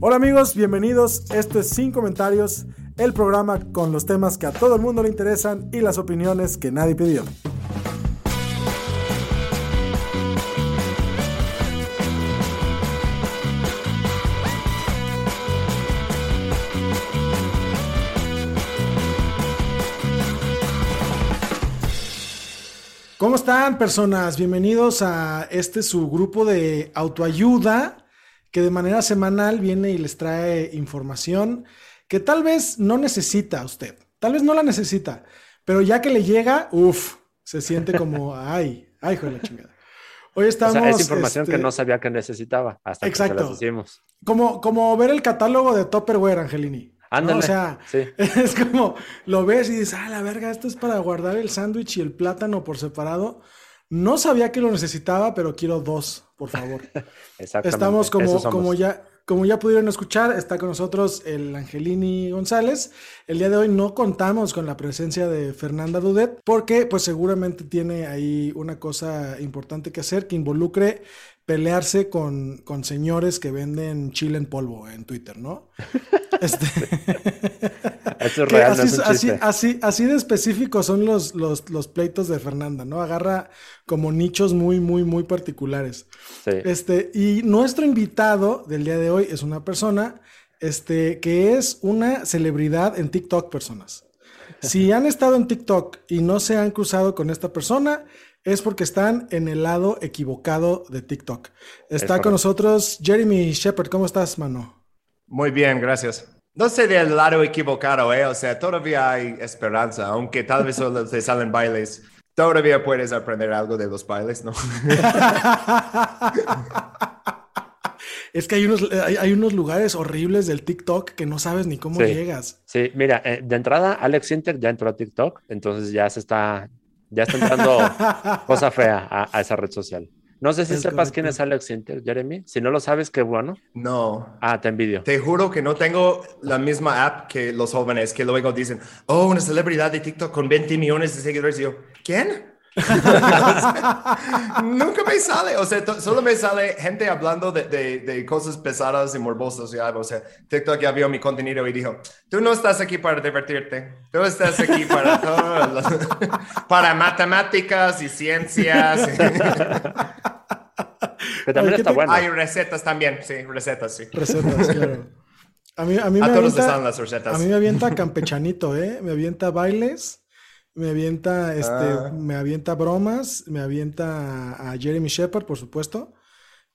Hola amigos, bienvenidos. Esto es Sin Comentarios, el programa con los temas que a todo el mundo le interesan y las opiniones que nadie pidió. ¿Cómo están personas? Bienvenidos a este su grupo de autoayuda que de manera semanal viene y les trae información que tal vez no necesita usted, tal vez no la necesita, pero ya que le llega, uff, se siente como, ay, ay, hijo de la chingada. Hoy estamos... O sea, es información este, que no sabía que necesitaba hasta Exacto. que se las hicimos. Como, como ver el catálogo de Tupperware, Angelini. ¿no? Ándale, O sea, sí. es como lo ves y dices, ah, la verga, esto es para guardar el sándwich y el plátano por separado. No sabía que lo necesitaba, pero quiero dos, por favor. Exactamente. Estamos como, como ya, como ya pudieron escuchar, está con nosotros el Angelini González. El día de hoy no contamos con la presencia de Fernanda Dudet, porque pues seguramente tiene ahí una cosa importante que hacer que involucre pelearse con, con señores que venden chile en polvo en Twitter, ¿no? Este, Eso es real, no así, es un así, así, así de específicos son los, los, los pleitos de Fernanda, ¿no? Agarra como nichos muy, muy, muy particulares. Sí. Este, y nuestro invitado del día de hoy es una persona este, que es una celebridad en TikTok, personas. Si han estado en TikTok y no se han cruzado con esta persona, es porque están en el lado equivocado de TikTok. Está correcto. con nosotros Jeremy Shepard. ¿Cómo estás, mano? Muy bien, gracias. No sé del lado equivocado, ¿eh? O sea, todavía hay esperanza, aunque tal vez solo te salen bailes. Todavía puedes aprender algo de los bailes, ¿no? Es que hay unos, hay, hay unos lugares horribles del TikTok que no sabes ni cómo Sí. llegas. Sí, mira, eh, de entrada, Alex Inter ya entró a TikTok, entonces ya se está, ya está entrando cosa fea a, a esa red social. No sé si Es sepas quién es Alex Inter, Jeremy. Si no lo sabes, qué bueno. No. Ah, te envidio. Te juro que no tengo la misma app que los jóvenes que luego dicen, oh, una celebridad de TikTok con 20 millones de seguidores. Y yo, ¿quién? Nunca me sale, o sea, solo me sale gente hablando de, de- de cosas pesadas y morbosas. Ya, o sea, TikTok ya vio mi contenido y dijo, tú no estás aquí para divertirte, tú estás aquí para todo, para matemáticas y ciencias. Que también Oye, ¿qué está te- bueno. Hay recetas también, sí, recetas, sí. Recetas, claro. A mí, a mí A me todos les avienta, dan las recetas. a mí me avienta campechanito, ¿eh? Me avienta bailes, me avienta, este, Ah. me avienta bromas, me avienta a, Jeremy Shepard, por supuesto.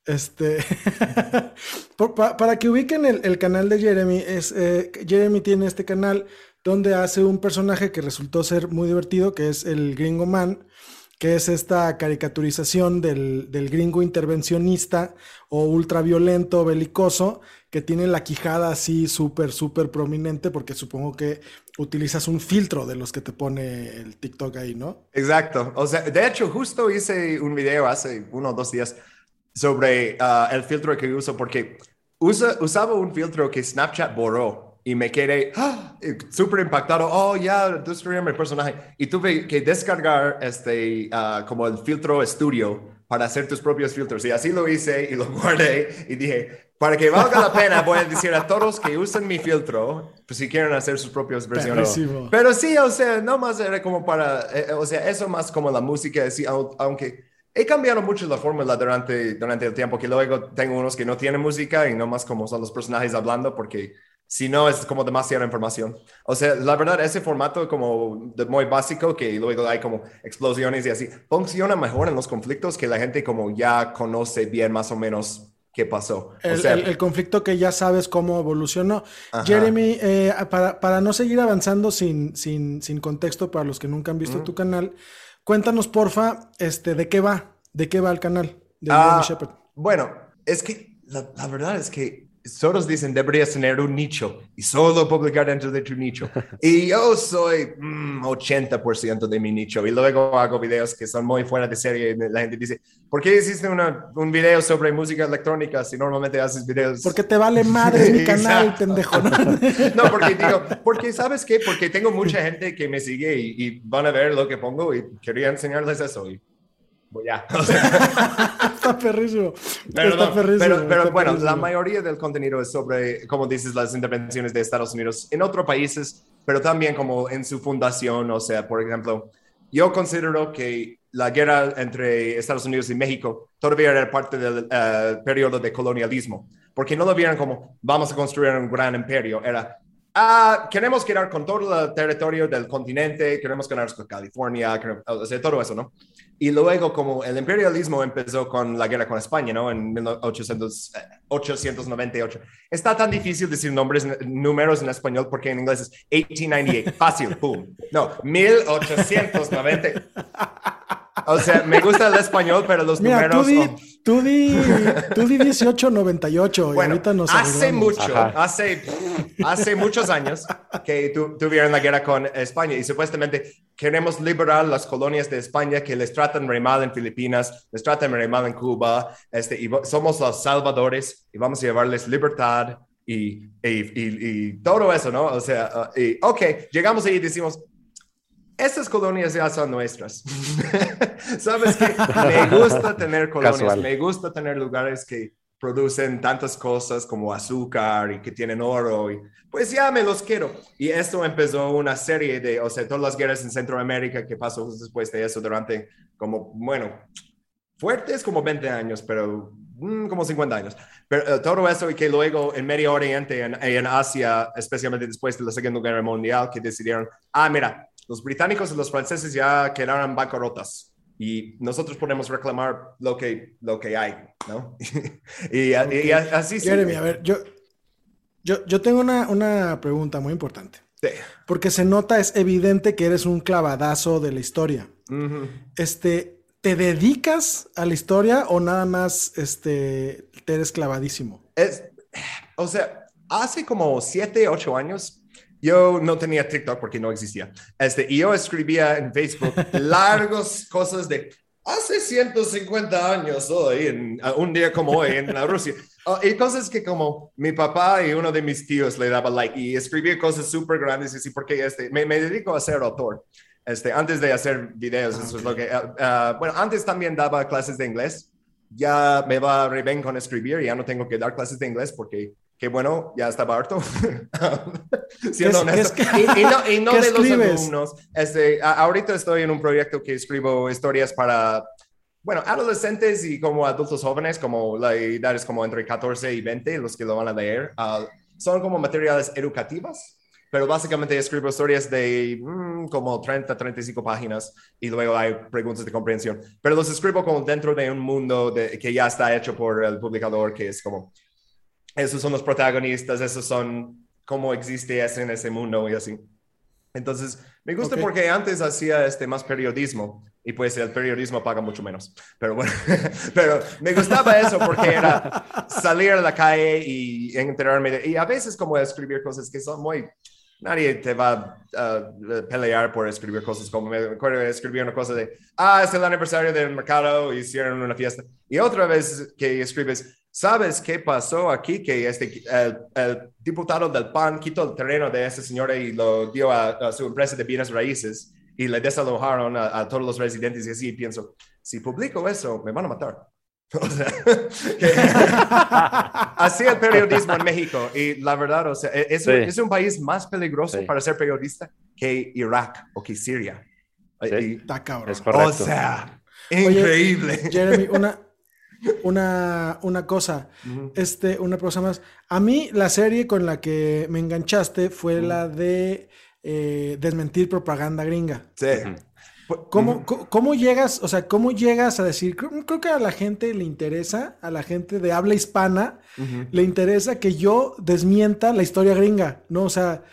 Este, por- pa- para que ubiquen el, el canal de Jeremy, es, eh, Jeremy tiene este canal donde hace un personaje que resultó ser muy divertido, que es el Gringo Man, que es esta caricaturización del, del gringo intervencionista o ultraviolento, belicoso, que tiene la quijada así súper, súper prominente, porque supongo que utilizas un filtro de los que te pone el TikTok ahí, ¿no? Exacto. O sea, de hecho, justo hice un video hace uno o dos días sobre ah, el filtro que uso porque usa- usaba un filtro que Snapchat borró y me quedé ah, eh, súper impactado. Oh, ya destruyeron mi personaje. Y tuve que descargar este, ah, como el filtro estudio para hacer tus propios filtros. Y así lo hice y lo guardé y dije, para que valga la pena, voy a decir a todos que usen mi filtro, pues si quieren hacer sus propias versiones. Pero sí, o sea, no más era como para, eh, o sea, eso más como la música, sí, au- aunque he cambiado mucho la fórmula durante, durante el tiempo, que luego tengo unos que no tienen música y no más como son los personajes hablando, porque si no es como demasiada información. O sea, la verdad, ese formato como de muy básico, que luego hay como explosiones y así, funciona mejor en los conflictos que la gente como ya conoce bien más o menos qué pasó. O El, sea, el- el conflicto que ya sabes cómo evolucionó. Ajá. Jeremy, eh, para, para no seguir avanzando sin, sin, sin contexto para los que nunca han visto tu canal, cuéntanos porfa, este, ¿de qué va? ¿De qué va el canal? de Ah, Jeremy Shepard. Bueno, es que la, la verdad es que todos dicen deberías tener un nicho y solo publicar dentro de tu nicho. Y yo soy mm, 80% de mi nicho y luego hago videos que son muy fuera de serie y la gente dice, ¿por qué hiciste una- un video sobre música electrónica si normalmente haces videos? Porque te vale madre mi canal, pendejo. ¿no? Porque digo, porque sabes qué, porque tengo mucha gente que me sigue y, y van a ver lo que pongo y quería enseñarles eso y ya. O sea, Está perrísimo. pero, Está no, perrísimo. pero, pero está bueno, perrísimo. la mayoría del contenido es sobre, como dices, las intervenciones de Estados Unidos en otros países, pero también como en su fundación. O sea, por ejemplo, yo considero que la guerra entre Estados Unidos y México todavía era parte del eh, periodo de colonialismo, porque no lo vieron como vamos a construir un gran imperio, era ah, queremos quedar con todo el territorio del continente, queremos quedarnos con California, queremos- o sea, todo eso, ¿no? Y luego, como el imperialismo empezó con la guerra con España, ¿no? En 1800, eh, 898. Está tan difícil decir nombres, números en español porque en inglés es 1898. Fácil, pum. No, 1890. O sea, me gusta el español, pero los Mira, tú números. di, oh. tú di, tú di 1898 y Bueno, ahorita nos hace arreglamos. mucho, Ajá. hace, hace muchos años que tu- tuvieron la guerra con España y supuestamente queremos liberar las colonias de España que les tratan re mal en Filipinas, les tratan re mal en Cuba, este, y somos los salvadores y vamos a llevarles libertad y, y, y- y todo eso, ¿no? O sea, uh, y, ok, llegamos ahí y decimos, estas colonias ya son nuestras. Sabes que me gusta tener colonias, Casual. me gusta tener lugares que producen tantas cosas como azúcar y que tienen oro y pues ya me los quiero. Y esto empezó una serie de, o sea, todas las guerras en Centroamérica que pasó después de eso durante como, bueno, fuertes como 20 años, pero mm, como 50 años. Pero eh, todo eso y que luego en Medio Oriente, en, en Asia, especialmente después de la Segunda Guerra Mundial, que decidieron, ah, mira, los británicos y los franceses ya quedaron bancarrotas y nosotros podemos reclamar lo que, lo que hay, ¿no? y, y así sí. Jeremy, a ver, yo, yo, yo tengo una, una pregunta muy importante. Sí. Porque se nota, es evidente que eres un clavadazo de la historia. Ujú. Este, ¿te dedicas a la historia o nada más este, te eres clavadísimo? Es, o sea, hace como siete, ocho años, yo no tenía TikTok porque no existía. Este, y yo escribía en Facebook largos cosas de hace 150 años hoy, en, un día como hoy en la Rusia. Oh, y cosas que como mi papá y uno de mis tíos le daba like y escribía cosas súper grandes y así porque este, me, me dedico a ser autor. Este, antes de hacer videos, eso es lo que... ah, bueno, antes también daba clases de inglés ya me va re bien con escribir, ya no tengo que dar clases de inglés porque, qué bueno, ya estaba harto. Siendo ¿Qué es- honesto. y, y no, y no de los alumnos. Este, a- ahorita estoy en un proyecto que escribo historias para, bueno, adolescentes y como adultos jóvenes, como la edad es como entre 14 y 20, los que lo van a leer. Ah, son como materiales educativos. Pero básicamente escribo historias de mm, como 30, 35 páginas y luego hay preguntas de comprensión. Pero los escribo como dentro de un mundo de, que ya está hecho por el publicador, que es como, esos son los protagonistas, esos son cómo existe en ese mundo y así. Entonces, me gusta Ok. porque antes hacía este más periodismo y pues el periodismo paga mucho menos. Pero bueno, pero me gustaba eso porque era salir a la calle y enterarme de, y a veces como escribir cosas que son muy nadie te va a uh, pelear por escribir cosas como me acuerdo de escribir una cosa de, ah, es el aniversario del mercado, hicieron una fiesta. Y otra vez que escribes, ¿sabes qué pasó aquí? Que este, el, el diputado del PAN quitó el terreno de esa señora y lo dio a, a su empresa de bienes raíces y le desalojaron a, a todos los residentes y así pienso, si publico eso, me van a matar. O sea, que- así el periodismo en México. Y la verdad, o sea, e, es, Sí. es un país más peligroso Sí. para ser periodista que Irak o que Siria. Sí. Y- Está cabrón. Es correcto. o sea, Oye, increíble. Jeremy, una, una, una cosa, este, una cosa más. A mí la serie con la que me enganchaste fue la de eh, desmentir propaganda gringa. Sí. ¿Cómo, cómo llegas, o sea, cómo llegas a decir, creo, creo que a la gente le interesa, a la gente de habla hispana, le interesa que yo desmienta la historia gringa, ¿no? O sea,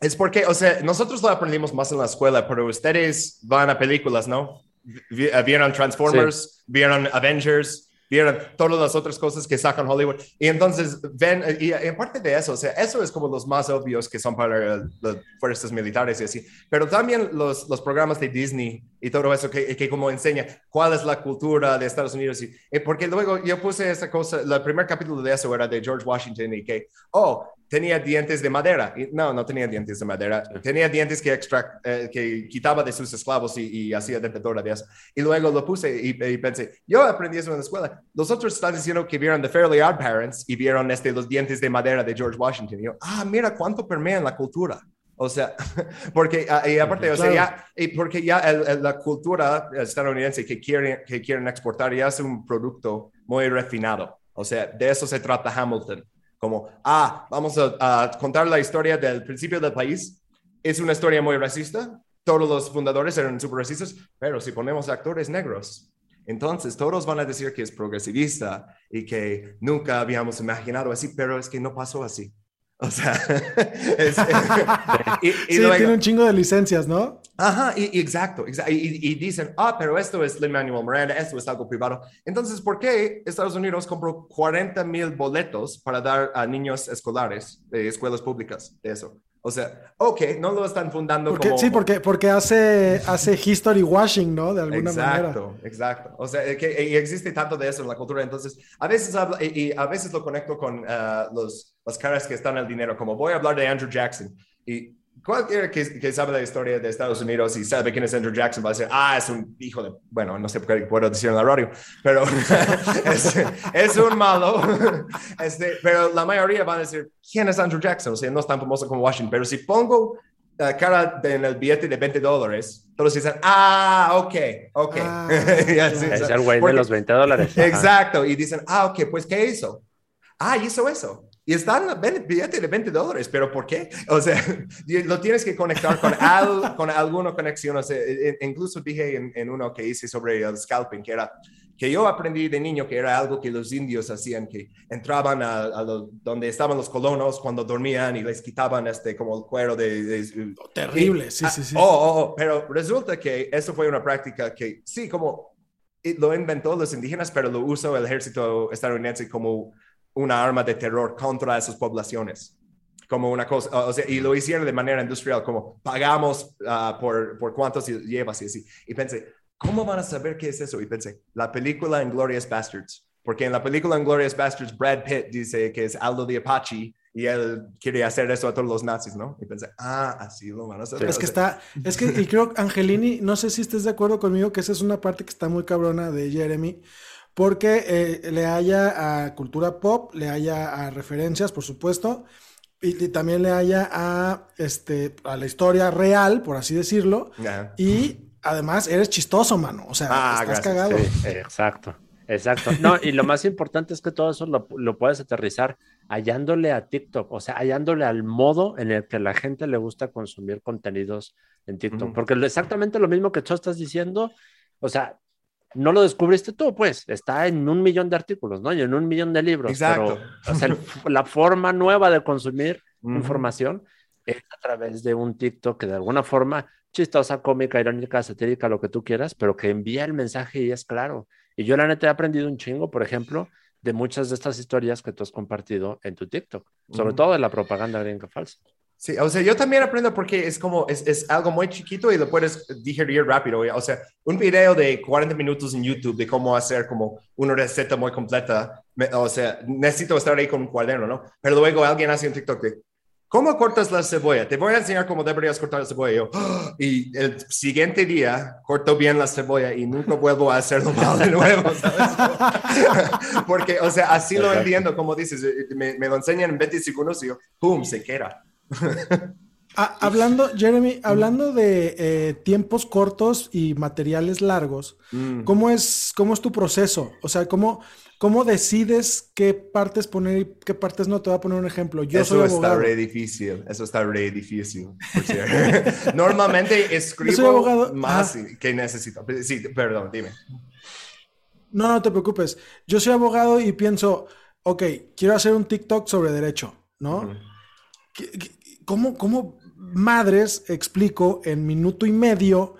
Es porque, o sea, nosotros lo aprendimos más en la escuela, pero ustedes van a películas, ¿no? Eh, vieron Transformers, vieron Avengers, vieron todas las otras cosas que sacan Hollywood. Y entonces ven, y, aparte de eso, o sea, eso es como los más obvios que son para las fuerzas militares y así, pero también los, los programas de Disney y todo eso que, que como enseña cuál es la cultura de Estados Unidos. Y, porque luego yo puse esta cosa, el primer capítulo de eso era de George Washington y que, oh, tenía dientes de madera. No, no tenía dientes de madera. Tenía dientes que, extract, eh, que quitaba de sus esclavos y, y hacía dentadura de eso. Y luego lo puse y, y, pensé, yo aprendí eso en la escuela. Los otros están diciendo que vieron The Fairly Odd Parents y vieron este, los dientes de madera de George Washington. Y yo, ah, mira cuánto permea en la cultura. O sea, porque, uh, y aparte, o sea, ya, y porque ya el, el, la cultura estadounidense que quieren, que quieren exportar ya es un producto muy refinado. O sea, de eso se trata Hamilton como, ah, vamos a, a, contar la historia del principio del país. Es una historia muy racista. Todos los fundadores eran súper racistas, pero si ponemos actores negros, entonces todos van a decir que es progresivista y que nunca habíamos imaginado así, pero es que no pasó así. O sea, es, y, y sí, luego, tiene un chingo de licencias, ¿no? Ajá, y, y exacto, exacto. Y, y, dicen, ah, pero esto es Lin-Manuel Miranda, esto es algo privado. Entonces, ¿por qué Estados Unidos compró 40 mil boletos para dar a niños escolares de escuelas públicas de eso? O sea, ok, no lo están fundando porque, como... Sí, porque, porque hace, hace history washing, ¿no? De alguna exacto, manera. Exacto, exacto. O sea, que y existe tanto de eso en la cultura. Entonces, a veces, habla, y, y a veces lo conecto con uh, los, las caras que están en el dinero, como voy a hablar de Andrew Jackson. Y cualquiera que, que, sabe la historia de Estados Unidos y sabe quién es Andrew Jackson va a decir, ah, es un hijo de, bueno, no sé por qué puedo decir en la radio, pero es, es, un malo. Este, pero la mayoría van a decir, ¿quién es Andrew Jackson? O sea, no es tan famoso como Washington, pero si pongo la cara de, en el billete de 20 dólares, todos dicen, ah, ok, ok. Ah, así, es el güey de los 20 dólares. Exacto, y dicen, ah, ok, pues, ¿qué hizo? Ah, hizo eso. Y está el billete de 20 dólares, pero ¿por qué? O sea, lo tienes que conectar con, al, con alguna conexión. O sea, incluso dije en, en, uno que hice sobre el scalping, que era que yo aprendí de niño que era algo que los indios hacían, que entraban a, a lo, donde estaban los colonos cuando dormían y les quitaban este como el cuero de... de Terrible, y, sí, sí, sí. Oh, oh, oh, pero resulta que eso fue una práctica que sí, como lo inventó los indígenas, pero lo usó el ejército estadounidense como una arma de terror contra esas poblaciones. Como una cosa, o sea, y lo hicieron de manera industrial, como pagamos uh, por, por cuántos llevas y así. Y pensé, ¿cómo van a saber qué es eso? Y pensé, la película Inglorious Bastards. Porque en la película Inglorious Bastards, Brad Pitt dice que es Aldo de Apache y él quiere hacer eso a todos los nazis, ¿no? Y pensé, ah, así lo van a hacer. Es que está, es que, y creo, Angelini, no sé si estés de acuerdo conmigo, que esa es una parte que está muy cabrona de Jeremy, porque eh, le haya a cultura pop, le haya a referencias, por supuesto, y, y, también le haya a, este, a la historia real, por así decirlo, Yeah. y además eres chistoso, mano, o sea, Ah, estás gracias, cagado. Sí, exacto, exacto. No, y lo más importante es que todo eso lo, lo puedes aterrizar hallándole a TikTok, o sea, hallándole al modo en el que la gente le gusta consumir contenidos en TikTok, porque exactamente lo mismo que tú estás diciendo, o sea, no lo descubriste tú, pues, está en un millón de artículos, ¿no? Y en un millón de libros, Exacto. pero o sea, el- la forma nueva de consumir información es a través de un TikTok que de alguna forma chistosa, cómica, irónica, satírica, lo que tú quieras, pero que envía el mensaje y es claro. Y yo la neta he aprendido un chingo, por ejemplo, de muchas de estas historias que tú has compartido en tu TikTok, sobre todo de la propaganda gringa falsa. Sí, o sea, yo también aprendo porque es como, es, es algo muy chiquito y lo puedes digerir rápido. O sea, un video de 40 minutos en YouTube de cómo hacer como una receta muy completa, o sea, necesito estar ahí con un cuaderno, ¿no? Pero luego alguien hace un TikTok de, ¿cómo cortas la cebolla? Te voy a enseñar cómo deberías cortar la cebolla. Y yo, "Ah", y el siguiente día corto bien la cebolla y nunca vuelvo a hacerlo mal de nuevo, ¿sabes? porque, o sea, así lo Exacto. entiendo, como dices, me, me lo enseñan en 20 segundos y yo, ¡pum!, se queda. Ah, hablando, Jeremy, hablando de eh, tiempos cortos y materiales largos, Mm. ¿cómo es, cómo es tu proceso? O sea, ¿cómo, cómo decides qué partes poner y qué partes no? Te voy a poner un ejemplo. Yo eso soy está re difícil, eso está re difícil. Normalmente escribo más que necesito. Sí, perdón, dime. No, no te preocupes. Yo soy abogado y pienso, ok, quiero hacer un TikTok sobre derecho, ¿no? Ujú. ¿Qué- qué- ¿Cómo, cómo madres explico en minuto y medio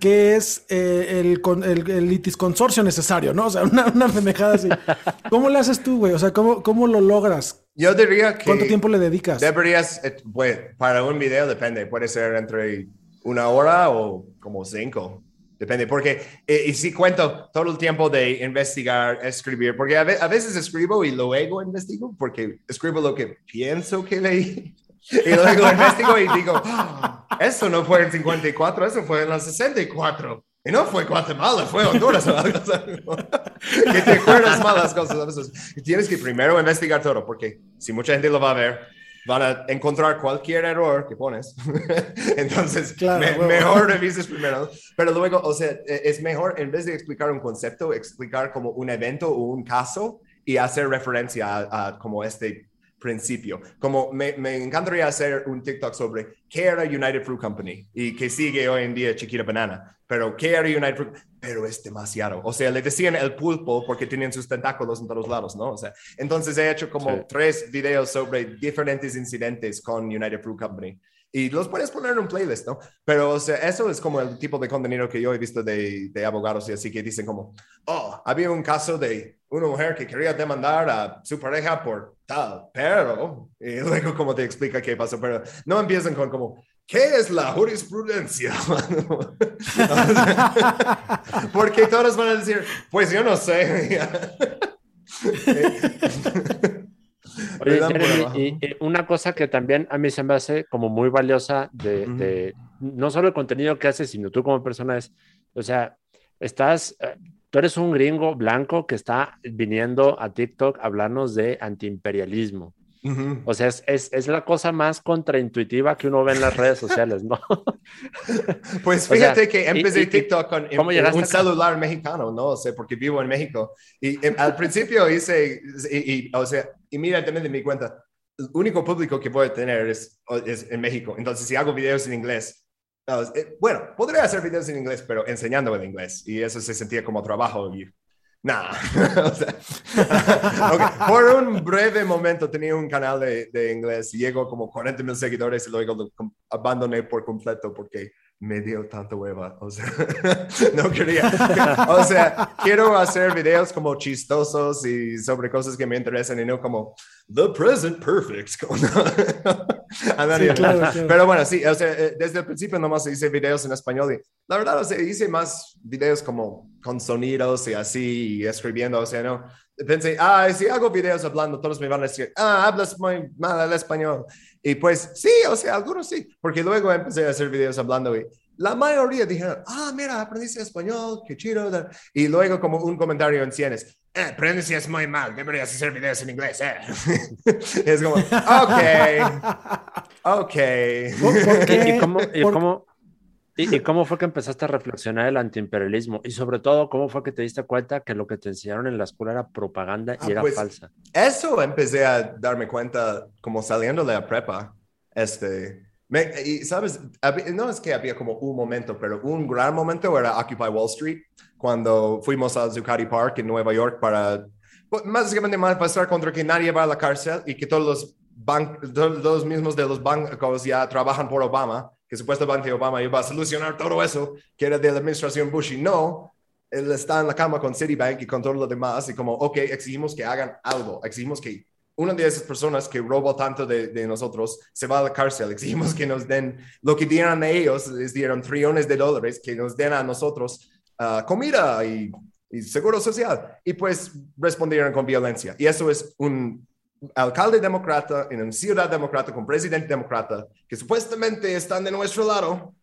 qué es eh, el, el, el litis consorcio necesario, ¿no? O sea, una, una pendejada así. ¿Cómo le haces tú, güey? O sea, ¿cómo, cómo lo logras? Yo diría que... ¿Cuánto tiempo le dedicas? Deberías, eh, pues, para un video depende, puede ser entre una hora o como cinco, depende, porque, eh, y si cuento todo el tiempo de investigar, escribir, porque a, ve- a veces escribo y luego investigo, porque escribo lo que pienso que leí, y luego investigo y digo, "Ah, eso no fue en 54, eso fue en el 64. Y no fue Guatemala, fue Honduras. que te acuerdas mal las cosas. a veces. Y tienes que primero investigar todo, porque si mucha gente lo va a ver, van a encontrar cualquier error que pones. Entonces, Claro, me- huevo. mejor revises primero. Pero luego, o sea, e- es mejor, en vez de explicar un concepto, explicar como un evento o un caso y hacer referencia a, a como este principio. Como me, me encantaría hacer un TikTok sobre qué era United Fruit Company y que sigue hoy en día Chiquita Banana, pero qué era United Fruit, pero es demasiado. O sea, le decían el pulpo porque tenían sus tentáculos en todos lados, ¿no? O sea, entonces he hecho como Sí. tres videos sobre diferentes incidentes con United Fruit Company. Y los puedes poner en un playlist, ¿no? Pero, o sea, eso es como el tipo de contenido que yo he visto de, de abogados y así que dicen como, oh, había un caso de una mujer que quería demandar a su pareja por tal, pero, y luego como te explica qué pasó, pero no empiezan con como, ¿qué es la jurisprudencia? Porque todos van a decir, pues yo no sé. Oye, Jeremy, y, y una cosa que también a mí se me hace como muy valiosa de no solo el contenido que haces, sino tú como persona es, o sea, estás, eh, tú eres un gringo blanco que está viniendo a TikTok a hablarnos de antiimperialismo. Ujú. O sea, es, es, es la cosa más contraintuitiva que uno ve en las redes sociales, ¿no? Pues O sea, fíjate que empecé y- y- TikTok con ¿cómo en- un celular mexicano, ¿no? O sea, porque vivo en México. Y em, al principio hice, y, y, o sea, inmediatamente me di cuenta, el único público que voy a tener es, es en México. Entonces, si hago videos en inglés, uh, eh, bueno, podría hacer videos en inglés, pero enseñando el inglés. Y eso se sentía como trabajo. Y, Nah, por un breve momento tenía un canal de, de inglés y llegó como 40 mil seguidores y luego lo abandoné por completo porque me dio tanta hueva, o sea, no quería, o sea, quiero hacer videos como chistosos y sobre cosas que me interesan y no como The Present Perfect. como, Andaría- Sí, claro, claro. Pero bueno, sí, o sea, eh, desde el principio nomás hice videos en español y la verdad, o sea, hice más videos como con sonidos y así, y escribiendo, o sea, no. Pensé, ah, si hago videos hablando, todos me van a decir, ah, hablas muy mal el español. Y pues sí, o sea, algunos sí, porque luego empecé a hacer videos hablando y la mayoría dijeron, ah, mira, aprendiste español, qué chido. da". Y luego como un comentario en cienes, eh, pronuncias muy mal, deberías hacer videos en inglés, eh. es como, ok, ok. ¿Por, por qué? ¿Y cómo, y Por- cómo- y- y cómo fue que empezaste a reflexionar el antiimperialismo? Y sobre todo, ¿cómo fue que te diste cuenta que lo que te enseñaron en la escuela era propaganda y Ah, era pues, falsa? Eso empecé a darme cuenta como saliendo de la prepa. Este, me- y sabes, no es que había como un momento, pero un gran momento era Occupy Wall Street, cuando fuimos a Zuccotti Park en Nueva York para, pues, básicamente manifestar contra que nadie va a la cárcel y que todos los, todos los mismos de los bancos ya trabajan por Obama, que supuestamente Obama iba a solucionar todo eso, que era de la administración Bush y no, él está en la cama con Citibank y con todo lo demás y como, ok, exigimos que hagan algo, exigimos que una de esas personas que robó tanto de, de nosotros se va a la cárcel, exigimos que nos den lo que dieron a ellos, les dieron trillones de dólares, que nos den a nosotros ah, comida y, y seguro social. Y pues respondieron con violencia. Y eso es un alcalde demócrata en una ciudad demócrata con presidente demócrata que supuestamente están de nuestro lado.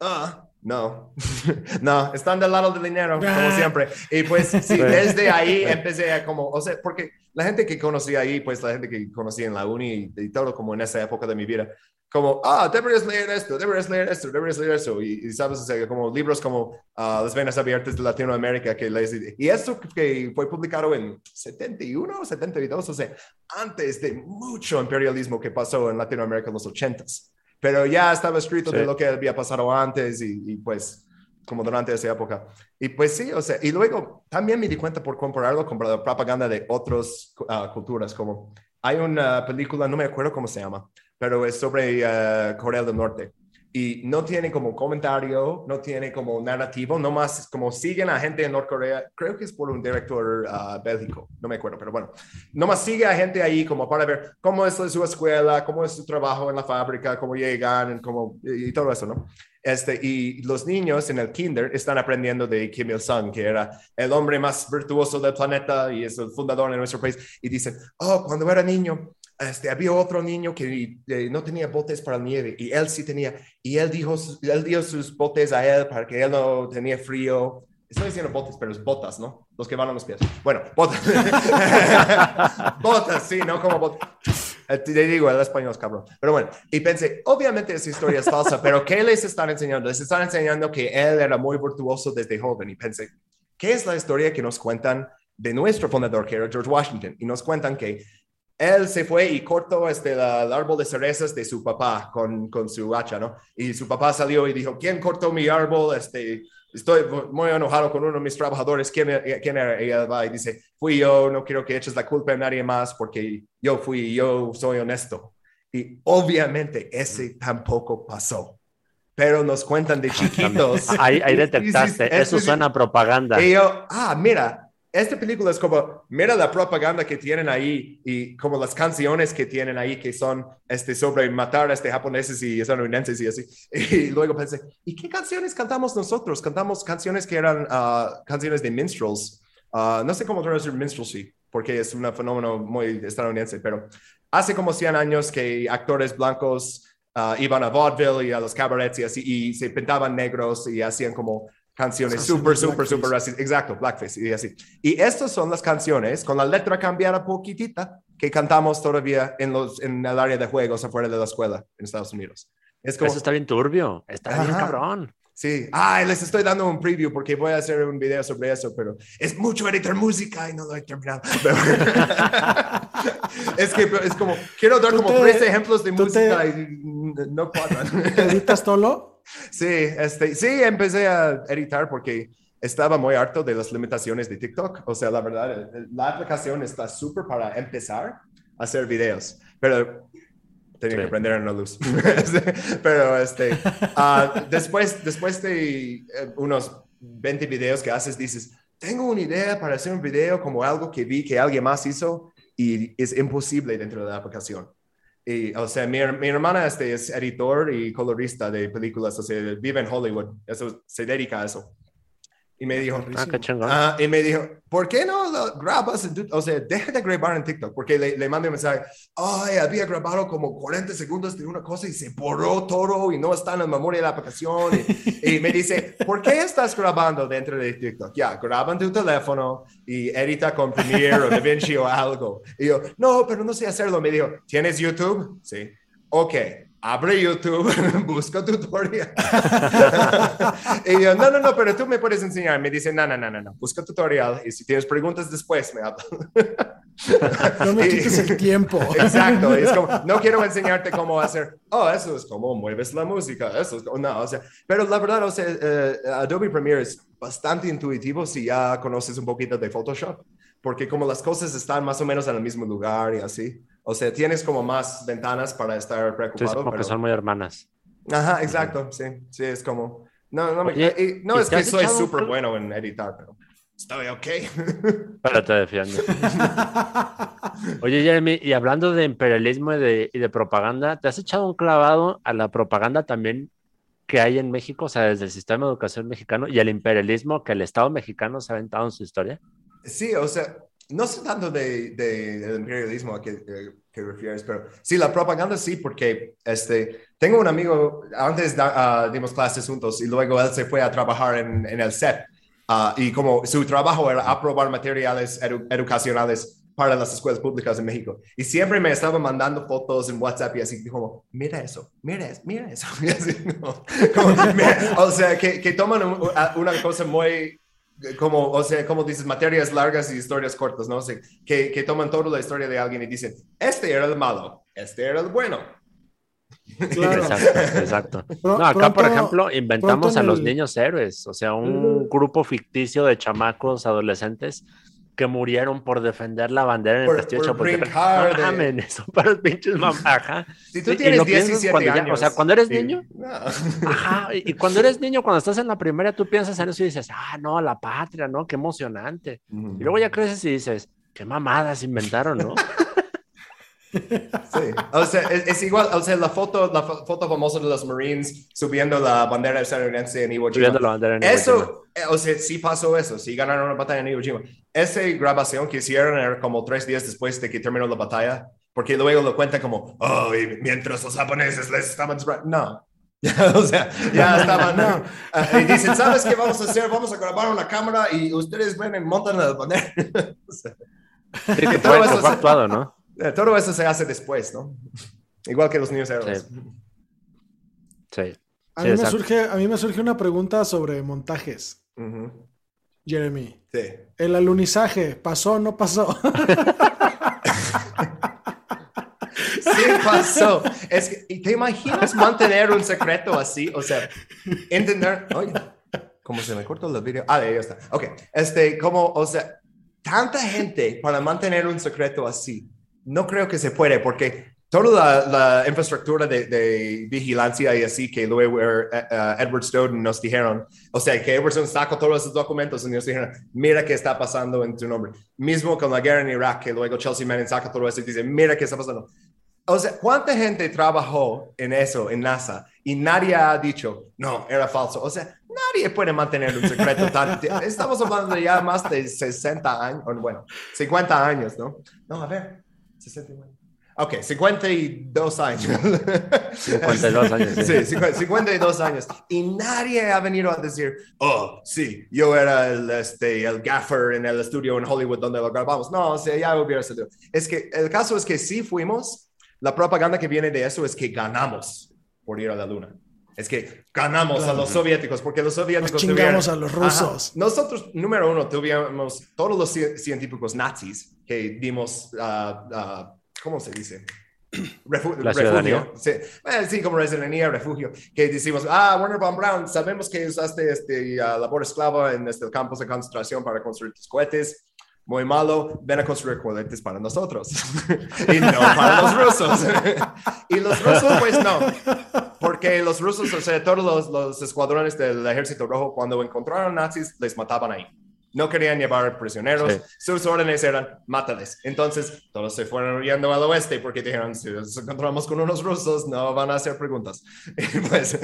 Ah, no, no, están del lado del dinero, como Ah. siempre. Y pues sí, desde ahí empecé a como, o sea, porque la gente que conocí ahí, pues la gente que conocí en la uni y, y todo como en esa época de mi vida, como, ah, deberías leer esto, deberías leer esto, deberías leer eso. Y, y sabes, o sea, como libros como ah, Las Venas Abiertas de Latinoamérica que lees. Y eso que fue publicado en 71 o 72, o sea, antes de mucho imperialismo que pasó en Latinoamérica en los 80s. Pero ya estaba escrito de Sí. lo que había pasado antes y, y, pues como durante esa época. Y pues sí, o sea, y luego también me di cuenta por compararlo con la propaganda de otras culturas, como hay una película, no me acuerdo cómo se llama, pero es sobre uh, Corea del Norte. Y no tiene como comentario, no tiene como narrativo, nomás como siguen a gente en Norcorea, creo que es por un director uh, bélgico, no me acuerdo, pero bueno, nomás sigue a gente ahí como para ver cómo es su escuela, cómo es su trabajo en la fábrica, cómo llegan, cómo, y todo eso, ¿no? Este, y los niños en el kinder están aprendiendo de Kim Il-sung, que era el hombre más virtuoso del planeta y es el fundador de nuestro país. Y dicen, oh, cuando era niño, este, había otro niño que eh, no tenía botes para nieve y él sí tenía. Y él dijo, él dio sus botes a él para que él no tenía frío. Estoy diciendo botes, pero es botas, ¿no? Los que van a los pies. Bueno, botas. botas, sí, no como botas. Eh, te digo, el español es cabrón. Pero bueno, y pensé, obviamente esa historia es falsa, pero ¿qué les están enseñando? Les están enseñando que él era muy virtuoso desde joven. Y pensé, ¿qué es la historia que nos cuentan de nuestro fundador, que era George Washington? Y nos cuentan que él se fue y cortó este, el árbol de cerezas de su papá con, con su hacha, ¿no? Y su papá salió y dijo, ¿quién cortó mi árbol? Este, estoy muy enojado con uno de mis trabajadores, ¿quién, quién era? Y él va y dice, fui yo, no quiero que eches la culpa a nadie más porque yo fui, yo soy honesto. Y obviamente ese tampoco pasó. Pero nos cuentan de chiquitos. ahí, ahí detectaste, eso suena propaganda. Y yo, ah, mira, esta película es como, mira la propaganda que tienen ahí y como las canciones que tienen ahí que son este, sobre matar a este japoneses y estadounidenses y así. Y luego pensé, ¿y qué canciones cantamos nosotros? Cantamos canciones que eran uh, canciones de minstrels. Uh, no sé cómo traducir minstrelsy, porque es un fenómeno muy estadounidense, pero hace como 100 años que actores blancos uh, iban a vaudeville y a los cabarets y así, y se pintaban negros y hacían como canciones súper, súper, súper racistas. Exacto, blackface y así. Y estas son las canciones con la letra cambiada poquitita que cantamos todavía en, los, en el área de juegos afuera de la escuela en Estados Unidos. Es como... Eso está bien turbio, está bien cabrón. Sí, ah, les estoy dando un preview porque voy a hacer un video sobre eso, pero es mucho editar música y no lo he terminado. es que es como, quiero dar como tres ejemplos de música y no cuadran. ¿Editas solo? Sí, este, sí, empecé a editar porque estaba muy harto de las limitaciones de TikTok. O sea, la verdad, la aplicación está súper para empezar a hacer videos, pero tenía que aprender en la luz. pero este, uh, después, después de eh, unos 20 videos que haces, dices, tengo una idea para hacer un video como algo que vi que alguien más hizo y es imposible dentro de la aplicación. Y, o sea, mi, mi, hermana este, es editor y colorista de películas, o sea, vive en Hollywood, eso se dedica a eso. Y me dijo, ah, y me dijo, ¿por qué no lo grabas? En o sea, deja de grabar en TikTok, porque le, le mandé un mensaje, ay, había grabado como 40 segundos de una cosa y se borró todo y no está en la memoria de la aplicación. Y, y me dice, ¿por qué estás grabando dentro de TikTok? Ya, graba en tu teléfono y edita con Premiere o DaVinci o algo. Y yo, no, pero no sé hacerlo. Me dijo, ¿tienes YouTube? Sí. Ok, abre YouTube, busca tutorial. y yo, no, no, no, pero tú me puedes enseñar. Me dice, no, no, no, no, no, busca tutorial y si tienes preguntas después me hablas. no me quites el tiempo. Exacto, es como, no quiero enseñarte cómo hacer, oh, eso es como mueves la música, eso es, no, o sea, pero la verdad, o sea, uh, Adobe Premiere es bastante intuitivo si ya conoces un poquito de Photoshop, porque como las cosas están más o menos en el mismo lugar y así. O sea, tienes como más ventanas para estar preocupado. Sí, porque son muy hermanas. Ajá, exacto, sí, sí, es como... No, no, me... no es que soy súper bueno en editar, pero estoy ok. Pero te defiendo. Oye, Jeremy, y hablando de imperialismo y de, y de propaganda, ¿te has echado un clavado a la propaganda también que hay en México, o sea, desde el sistema de educación mexicano y el imperialismo que el Estado mexicano se ha aventado en su historia? Sí, o sea, no sé tanto de, de, del imperialismo a que, eh, que, refieres, pero sí, la propaganda sí, porque este, tengo un amigo, antes uh, dimos clases juntos y luego él se fue a trabajar en, en el set. Uh, y como su trabajo era aprobar materiales edu educacionales para las escuelas públicas en México. Y siempre me estaba mandando fotos en WhatsApp y así como, mira eso, mira eso, mira eso. Así, o sea, que, que toman una cosa muy como, o sea, como dices, materias largas y historias cortas, ¿no? O sea, que, que toman toda la historia de alguien y dicen, este era el malo, este era el bueno. Claro. Exacto, exacto. No, acá, por ejemplo, inventamos a los niños héroes, o sea, un grupo ficticio de chamacos, adolescentes, que murieron por defender la bandera en el Por- castillo de por Chapultepec. No mamen, son para los pinches mamá. Si tú tienes lo piensas 17 cuando ya- años. o sea, cuando eres niño, No. Ajá, y y cuando eres niño, cuando estás en la primaria, tú piensas en eso y dices, ah, no, la patria, ¿no? Qué emocionante. Y luego ya creces y dices, qué mamadas inventaron, ¿no? Sí. O sea, es, es igual, o sea, la foto, la fo- foto famosa de los Marines subiendo la bandera estadounidense en Iwo Jima. Subiendo la bandera en Iwo Jima. Eso, eh, o sea, sí pasó eso, sí ganaron una batalla en Iwo Jima. Esa grabación que hicieron era como tres días después de que terminó la batalla, porque luego lo cuentan como, oh, y mientras los japoneses les estaban. No. o sea, ya estaban. No. ah, y dicen, ¿sabes qué vamos a hacer? Vamos a grabar una cámara y ustedes ven y montan la bandera. Sí, que todo fue, eso fue actuado, ¿no? Eh, todo eso se hace después, ¿no? Igual que los niños héroes. Sí. A Sí, mí, me surge, a mí me surge una pregunta sobre montajes. Jeremy. Sí. ¿El alunizaje pasó o no pasó? Sí pasó. Es que, ¿y ¿te imaginas mantener un secreto así? O sea, entender, oye, ¿cómo se me cortó el video? Ah, ya está. Ok, este, como, o sea, tanta gente para mantener un secreto así, no creo que se puede porque toda la, la infraestructura de, de vigilancia y así que luego eh, eh, Edward Snowden nos dijeron, o sea, que Edward Snowden sacó todos esos documentos y nos dijeron, mira qué está pasando en tu nombre. Mismo con la guerra en Irak, que luego Chelsea Manning saca todo eso y dice, mira qué está pasando. O sea, ¿cuánta gente trabajó en eso, en NASA? Y nadie ha dicho, no, era falso. O sea, nadie puede mantener un secreto tan... Estamos hablando ya más de 60 años, bueno, 50 años, ¿no? No, a ver, 69. Ok, 52 años. 52 años, sí. Sí, 50 52 años. Y nadie ha venido a decir, oh, sí, yo era el, este, el gaffer en el estudio en Hollywood donde lo grabamos. No, o sea, ya hubiera sido. Es que el caso es que sí fuimos. La propaganda que viene de eso es que ganamos por ir a la luna. Es que ganamos a los soviéticos, porque los soviéticos Nos chingamos tuvieron- a los Ajá. rusos. Nosotros, número uno, tuvimos todos los ci- científicos nazis que dimos, ah, ¿cómo se dice? Refu- La ciudadanía. refugio. Sí, eh, sí, como residencia, refugio. Que decimos, ah, Werner von Braun, sabemos que usaste este, ah, labor esclava en este, campos de concentración para construir tus cohetes. Muy malo, ven a construir cohetes para nosotros. y no para los rusos. y los rusos, pues no. Porque los rusos, o sea, todos los, los escuadrones del ejército rojo, cuando encontraron nazis, les mataban ahí. No querían llevar prisioneros. Sí. Sus órdenes eran, mátales. Entonces, todos se fueron huyendo al oeste porque dijeron, si nos encontramos con unos rusos, no van a hacer preguntas. Y pues,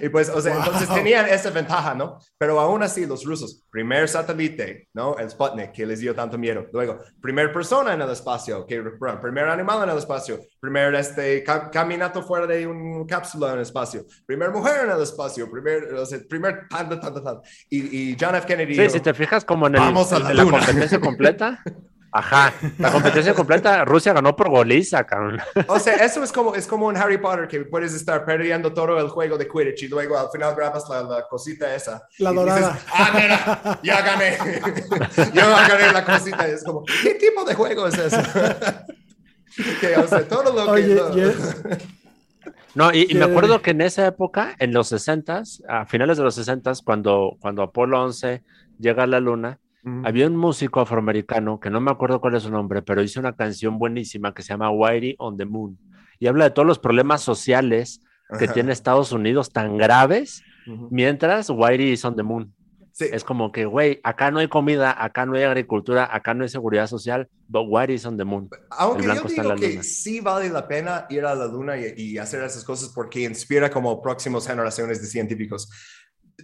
y pues o sea, Wow. entonces tenían esa ventaja, ¿no? Pero aún así, los rusos, primer satélite, ¿no? El Sputnik, que les dio tanto miedo. Luego, primer persona en el espacio, que, bueno, primer animal en el espacio. Primer este, ca- caminato fuera de una cápsula en el espacio. Primer mujer en el espacio. Primer, o sea, primer tanto, tanto, tanto. Y, y John F. Kennedy Sí, dijo, si te fijas como en, el, Vamos a la en la competencia completa. Ajá, la competencia completa, Rusia ganó por goliza, cabrón. O sea, eso es como, es como en Harry Potter, que puedes estar perdiendo todo el juego de Quidditch y luego al final grabas la, la cosita esa. La dorada. dices, ah, mira, ya gané. Yo gané la cosita. Es como, ¿qué tipo de juego es eso? que, o sea, todo lo que... Oye, no- Ye- No, y, y me acuerdo que en esa época, en los 60 a finales de los 60 cuando, cuando Apolo 11 llega a la luna, Ujú. había un músico afroamericano que no me acuerdo cuál es su nombre, pero hizo una canción buenísima que se llama Whitey on the Moon y habla de todos los problemas sociales que Ajá. tiene Estados Unidos tan graves, Ujú. mientras Whitey is on the Moon. Sí. Es como que, güey, acá no hay comida, acá no hay agricultura, acá no hay seguridad social, but Whitey is on the moon. Aunque yo digo la que luna. sí vale la pena ir a la luna y, y hacer esas cosas porque inspira como próximas generaciones de científicos.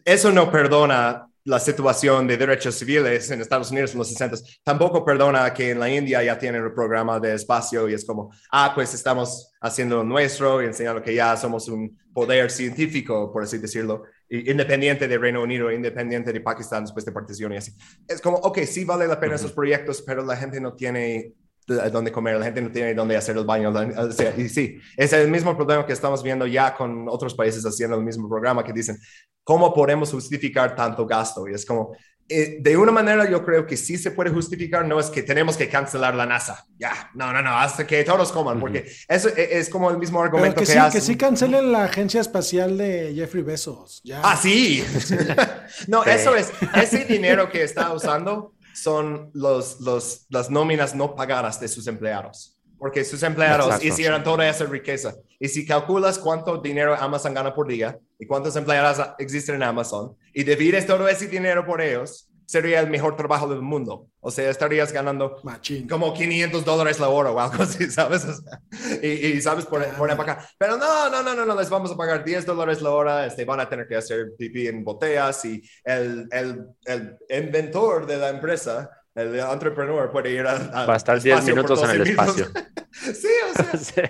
Eso no perdona la situación de derechos civiles en Estados Unidos en los 60. Tampoco perdona que en la India ya tienen el programa de espacio y es como, ah, pues estamos haciendo lo nuestro y enseñando que ya somos un poder científico, por así decirlo, independiente de Reino Unido, independiente de Pakistán después de partición y así. Es como, ok, sí vale la pena esos proyectos, pero la gente no tiene dónde comer, la gente no tiene dónde hacer el baño. la- o sea, y sí, es el mismo problema que estamos viendo ya con otros países haciendo el mismo programa que dicen, ¿cómo podemos justificar tanto gasto? Y es como, eh, de una manera yo creo que sí se puede justificar, no es que tenemos que cancelar la NASA, ya, no, no, no, hasta que todos coman, porque eso e- es, como el mismo Pero argumento que que, sí, hacen. que sí cancelen la agencia espacial de Jeffrey Bezos. Ya. Ah, sí. no, Sí. eso es, ese dinero que está usando son los, los, las nóminas no pagadas de sus empleados. Porque sus empleados Exacto. hicieron toda esa riqueza. Y si calculas cuánto dinero Amazon gana por día y cuántos empleados existen en Amazon y divides todo ese dinero por ellos, sería el mejor trabajo del mundo. O sea, estarías ganando Machín. como 500 dólares la hora o algo así, ¿sabes? O sea, y, y, sabes, por, por para acá. Pero no, no, no, no, no, les vamos a pagar 10 dólares la hora, este, van a tener que hacer pipí en botellas y el, el, el inventor de la empresa, el entrepreneur puede ir a... a Va a estar 10 espacio por minutos en el 12 minutos. espacio. sí, o sea... Sí.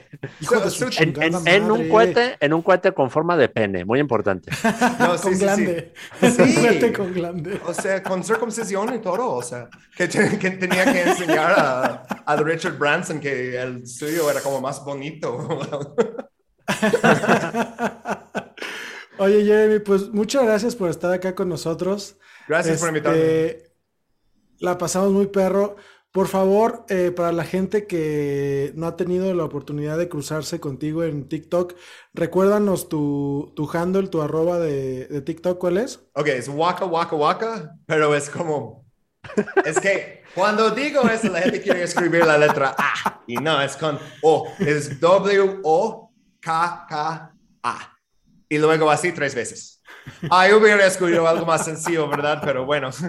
Hijo de su su- En, chingada en- en un cohete, en un cohete con forma de pene, muy importante. No, sí, con sí, sí. glande. Sí. Con glande. O sea, con circuncisión y todo, o sea, que, te- que tenía que enseñar a, a Richard Branson que el suyo era como más bonito. Oye, Jeremy, pues muchas gracias por estar acá con nosotros. Gracias por Este, invitarme. La pasamos muy perro. Por favor, eh, para la gente que no ha tenido la oportunidad de cruzarse contigo en TikTok, recuérdanos tu, tu handle, tu arroba de, de TikTok, ¿cuál es? Ok, es waka, waka, waka, pero es como... Es que cuando digo eso, la gente quiere escribir la letra A y no, es con O. Es W-O-K-K-A. Y luego así tres veces. Ah, yo hubiera escogido algo más sencillo, ¿verdad? Pero bueno.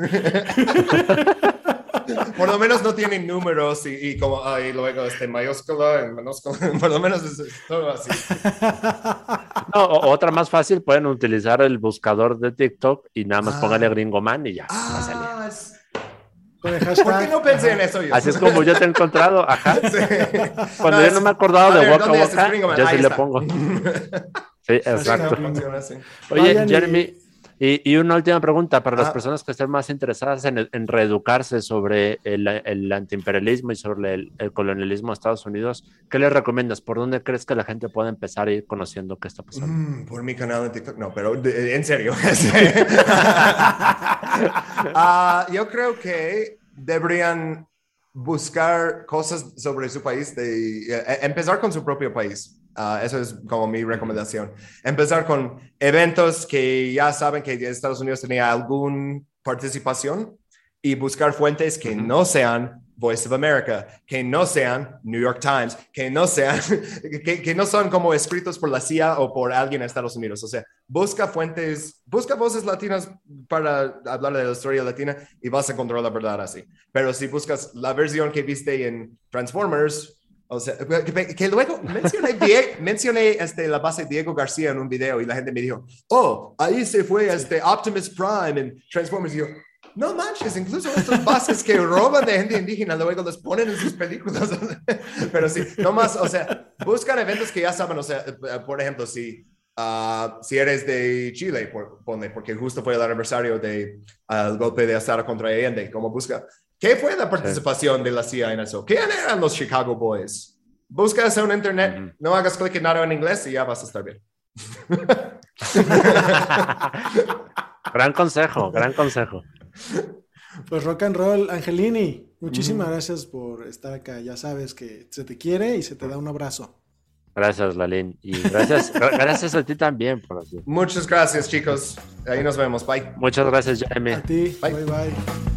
Por lo menos no tienen números y, y como, ah, y luego este mayúscula en minúscula. Por lo menos es, es todo así. No, otra más fácil, pueden utilizar el buscador de TikTok y nada más Ah. póngale gringoman y ya. va a salir. Ah. ¿Por qué no pensé en eso yo? Así es como yo te he encontrado, ajá. Sí. Cuando No, yo es- no me acordaba a de ver, Waka ¿dónde es Waka, yo Ahí sí le pongo. Sí, exacto. Oye, Jeremy, y, y una última pregunta para las Ah. personas que estén más interesadas en, en reeducarse sobre el, el antiimperialismo y sobre el, el colonialismo de Estados Unidos, ¿qué les recomiendas? ¿Por dónde crees que la gente puede empezar a ir conociendo qué está pasando? Mm, por mi canal de TikTok, no, pero de- en serio. Ah, yo creo que deberían buscar cosas sobre su país, de, eh, empezar con su propio país. Ah, eso es como mi recomendación. Empezar con eventos que ya saben que Estados Unidos tenía alguna participación y buscar fuentes que no sean Voice of America, que no sean New York Times, que no sean, que, que no son como escritos por la CIA o por alguien en Estados Unidos. O sea, busca fuentes, busca voces latinas para hablar de la historia latina y vas a encontrar la verdad así. Pero si buscas la versión que viste en Transformers, o sea, que, que luego mencioné, mencioné este, la base Diego García en un video y la gente me dijo, oh, ahí se fue este Optimus Prime en Transformers. Y yo, no manches, incluso estos bases que roban de gente indígena luego los ponen en sus películas. Pero sí, no más, o sea, buscan eventos que ya saben, o sea, eh, por ejemplo, si, ah, si eres de Chile, por, ponle, porque justo fue el aniversario del golpe de Estado contra Allende, como busca, ¿qué fue la participación de la CIA en eso? ¿Quién eran los Chicago Boys? Busca eso en internet, no hagas clic en nada en inglés y ya vas a estar bien. gran consejo, gran consejo. Pues rock and roll, Angelini, muchísimas gracias por estar acá. Ya sabes que se te quiere y se te da un abrazo. Gracias, Lalín. Y gracias, gra- gracias a ti también por así. Muchas gracias, chicos. Ahí nos vemos. Bye. Muchas gracias, Jeremy. A ti, Bye. bye bye.